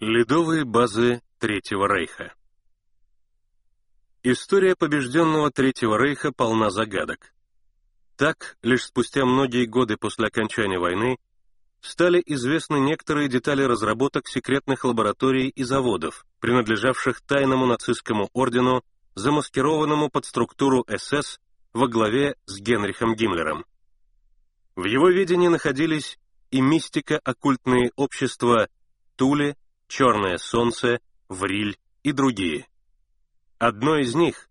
Ледовые базы Третьего Рейха История побежденного Третьего Рейха полна загадок. Так, лишь спустя многие годы после окончания войны, стали известны некоторые детали разработок секретных лабораторий и заводов, принадлежавших тайному нацистскому ордену, замаскированному под структуру СС во главе с Генрихом Гиммлером. В его видении находились и мистика-оккультные общества Туле, Черное Солнце, Вриль и другие. Одно из них,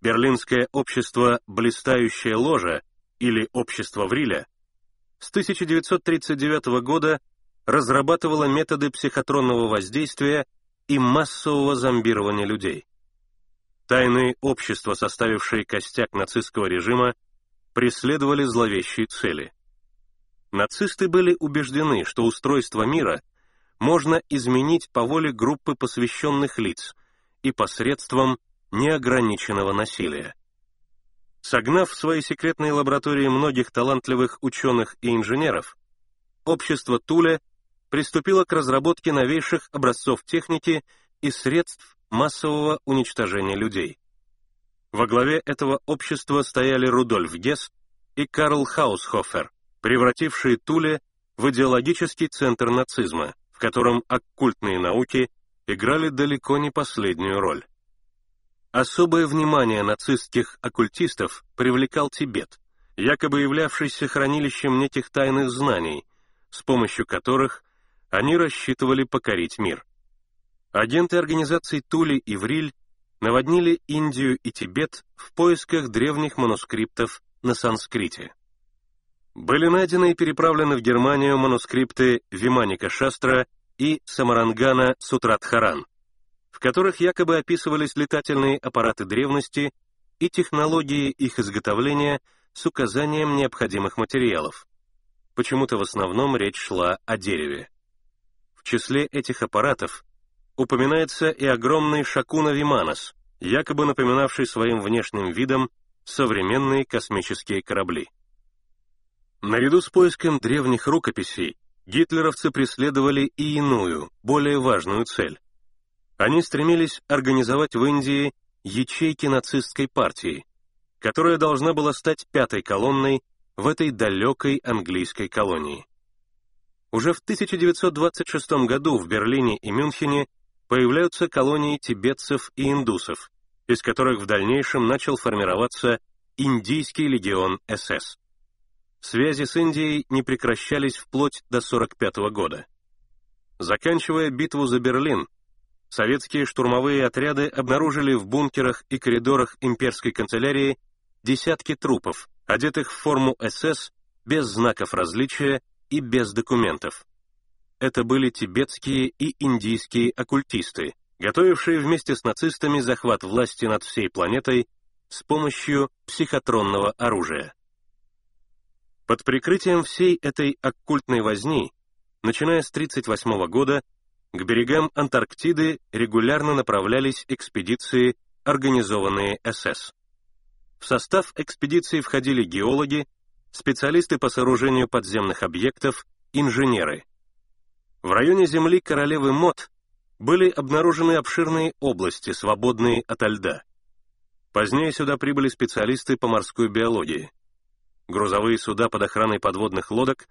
Берлинское общество «Блистающая ложа» или «Общество Вриля», с 1939 года разрабатывало методы психотронного воздействия и массового зомбирования людей. Тайные общества, составившие костяк нацистского режима, преследовали зловещие цели. Нацисты были убеждены, что устройство мира можно изменить по воле группы посвященных лиц и посредством неограниченного насилия. Согнав в свои секретные лаборатории многих талантливых ученых и инженеров, общество Туля приступило к разработке новейших образцов техники и средств массового уничтожения людей. Во главе этого общества стояли Рудольф Гесс и Карл Хаусхофер, превратившие Туле в идеологический центр нацизма, котором оккультные науки играли далеко не последнюю роль. Особое внимание нацистских оккультистов привлекал Тибет, якобы являвшийся хранилищем неких тайных знаний, с помощью которых они рассчитывали покорить мир. Агенты организаций Тули и Вриль наводнили Индию и Тибет в поисках древних манускриптов на санскрите. Были найдены и переправлены в Германию манускрипты Виманика Шастра и Самарангана Сутрадхаран, в которых якобы описывались летательные аппараты древности и технологии их изготовления с указанием необходимых материалов. Почему-то в основном речь шла о дереве. В числе этих аппаратов упоминается и огромный Шакуна Виманос, якобы напоминавший своим внешним видом современные космические корабли. Наряду с поиском древних рукописей гитлеровцы преследовали и иную, более важную цель они стремились организовать в Индии ячейки нацистской партии, которая должна была стать пятой колонной в этой далекой английской колонии. Уже в 1926 году в Берлине и Мюнхене появляются колонии тибетцев и индусов, из которых в дальнейшем начал формироваться Индийский легион СС. Связи с Индией не прекращались вплоть до 1945 года. Заканчивая битву за Берлин, советские штурмовые отряды обнаружили в бункерах и коридорах имперской канцелярии десятки трупов, одетых в форму СС, без знаков различия и без документов. Это были тибетские и индийские оккультисты, готовившие вместе с нацистами захват власти над всей планетой с помощью психотронного оружия. Под прикрытием всей этой оккультной возни, начиная с 1938 года, к берегам Антарктиды регулярно направлялись экспедиции, организованные СС. В состав экспедиции входили геологи, специалисты по сооружению подземных объектов, инженеры. В районе земли королевы Мот были обнаружены обширные области, свободные ото льда. Позднее сюда прибыли специалисты по морской биологии. Грузовые суда под охраной подводных лодок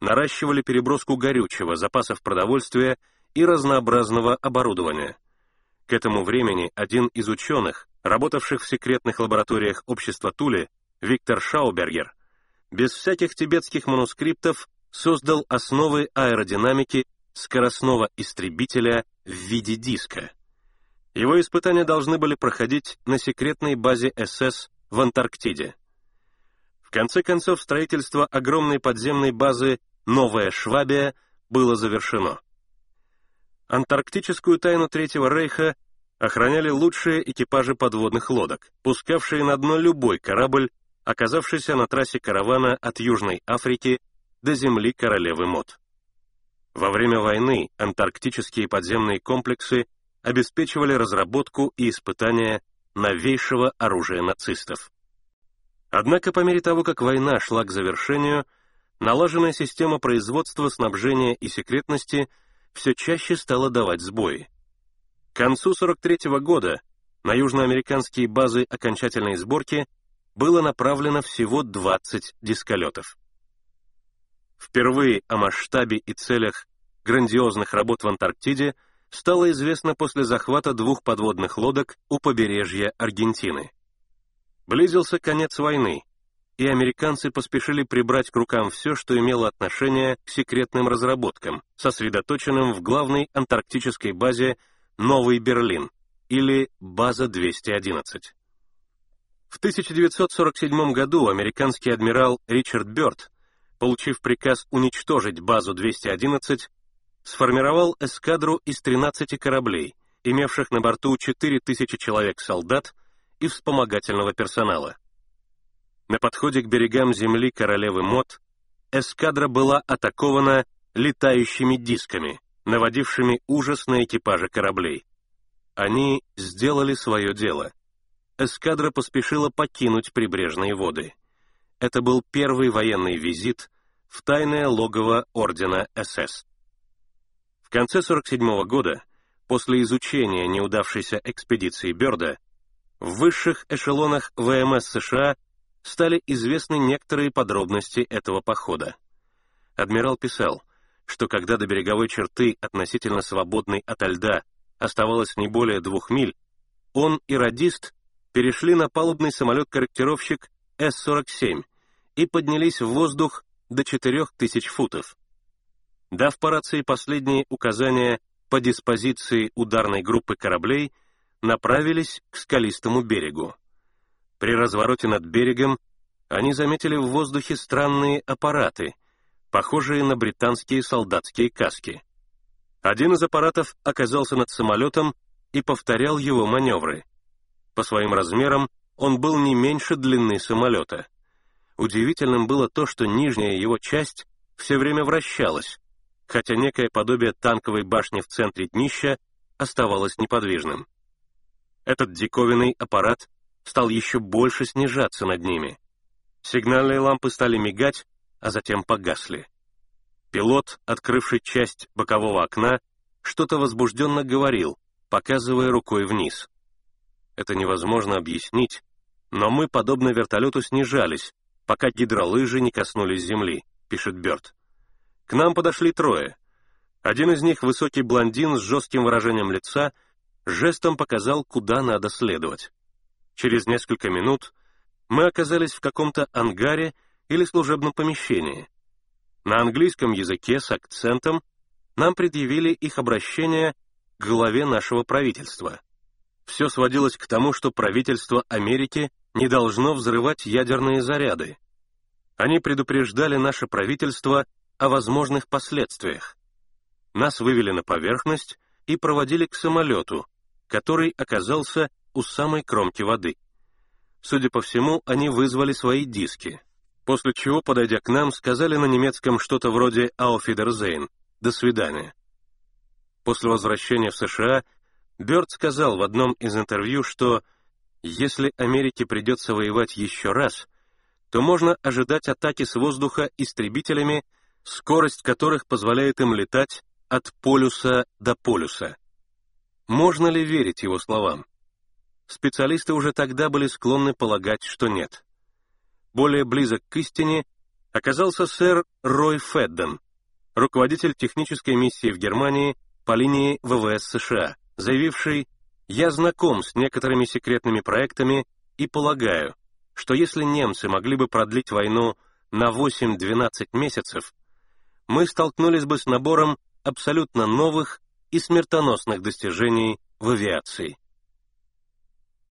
наращивали переброску горючего, запасов продовольствия и разнообразного оборудования. К этому времени один из ученых, работавших в секретных лабораториях общества Тули, Виктор Шаубергер, без всяких тибетских манускриптов создал основы аэродинамики скоростного истребителя в виде диска. Его испытания должны были проходить на секретной базе СС в Антарктиде. В конце концов, строительство огромной подземной базы «Новая Швабия» было завершено. Антарктическую тайну Третьего Рейха охраняли лучшие экипажи подводных лодок, пускавшие на дно любой корабль, оказавшийся на трассе каравана от Южной Африки до земли королевы Мод. Во время войны антарктические подземные комплексы обеспечивали разработку и испытания новейшего оружия нацистов. Однако по мере того, как война шла к завершению, налаженная система производства, снабжения и секретности – все чаще стала давать сбои. К концу 43 -го года на южноамериканские базы окончательной сборки было направлено всего 20 дисколетов. Впервые о масштабе и целях грандиозных работ в Антарктиде стало известно после захвата двух подводных лодок у побережья Аргентины. Близился конец войны, и американцы поспешили прибрать к рукам все, что имело отношение к секретным разработкам, сосредоточенным в главной антарктической базе Новый Берлин, или База 211. В 1947 году американский адмирал Ричард Бёрд, получив приказ уничтожить базу 211, сформировал эскадру из 13 кораблей, имевших на борту 4000 человек-солдат и вспомогательного персонала. На подходе к берегам земли королевы Мот эскадра была атакована летающими дисками, наводившими ужас на экипажи кораблей. Они сделали свое дело. Эскадра поспешила покинуть прибрежные воды. Это был первый военный визит в тайное логово ордена СС. В конце 47 года, после изучения неудавшейся экспедиции Бёрда, в высших эшелонах ВМС США стали известны некоторые подробности этого похода. Адмирал писал, что когда до береговой черты относительно свободной ото льда оставалось не более двух миль, он и радист перешли на палубный самолет-корректировщик С-47 и поднялись в воздух до 4000 футов. Дав по рации последние указания по диспозиции ударной группы кораблей, направились к скалистому берегу. При развороте над берегом они заметили в воздухе странные аппараты, похожие на британские солдатские каски. Один из аппаратов оказался над самолетом и повторял его маневры. По своим размерам он был не меньше длины самолета. Удивительным было то, что нижняя его часть все время вращалась, хотя некое подобие танковой башни в центре днища оставалось неподвижным. Этот диковинный аппарат стал еще больше снижаться над ними. Сигнальные лампы стали мигать, а затем погасли. Пилот, открывший часть бокового окна, что-то возбужденно говорил, показывая рукой вниз. Это невозможно объяснить, но мы, подобно вертолету, снижались, пока гидролыжи не коснулись земли, пишет Бёрд. К нам подошли трое. Один из них, высокий блондин с жестким выражением лица, жестом показал, куда надо следовать. Через несколько минут мы оказались в каком-то ангаре или служебном помещении. На английском языке с акцентом нам предъявили их обращение к главе нашего правительства. Все сводилось к тому, что правительство Америки не должно взрывать ядерные заряды. Они предупреждали наше правительство о возможных последствиях. Нас вывели на поверхность и проводили к самолету, который оказался у самой кромки воды. Судя по всему, они вызвали свои диски, после чего, подойдя к нам, сказали на немецком что-то вроде «Ауфидерзейн» — «До свидания». После возвращения в США Бёрд сказал в одном из интервью, что если Америке придется воевать еще раз, то можно ожидать атаки с воздуха истребителями, скорость которых позволяет им летать от полюса до полюса. Можно ли верить его словам? специалисты уже тогда были склонны полагать, что нет. Более близок к истине оказался сэр Рой Федден, руководитель технической миссии в Германии по линии ВВС США, заявивший «Я знаком с некоторыми секретными проектами и полагаю, что если немцы могли бы продлить войну на 8-12 месяцев, мы столкнулись бы с набором абсолютно новых и смертоносных достижений в авиации.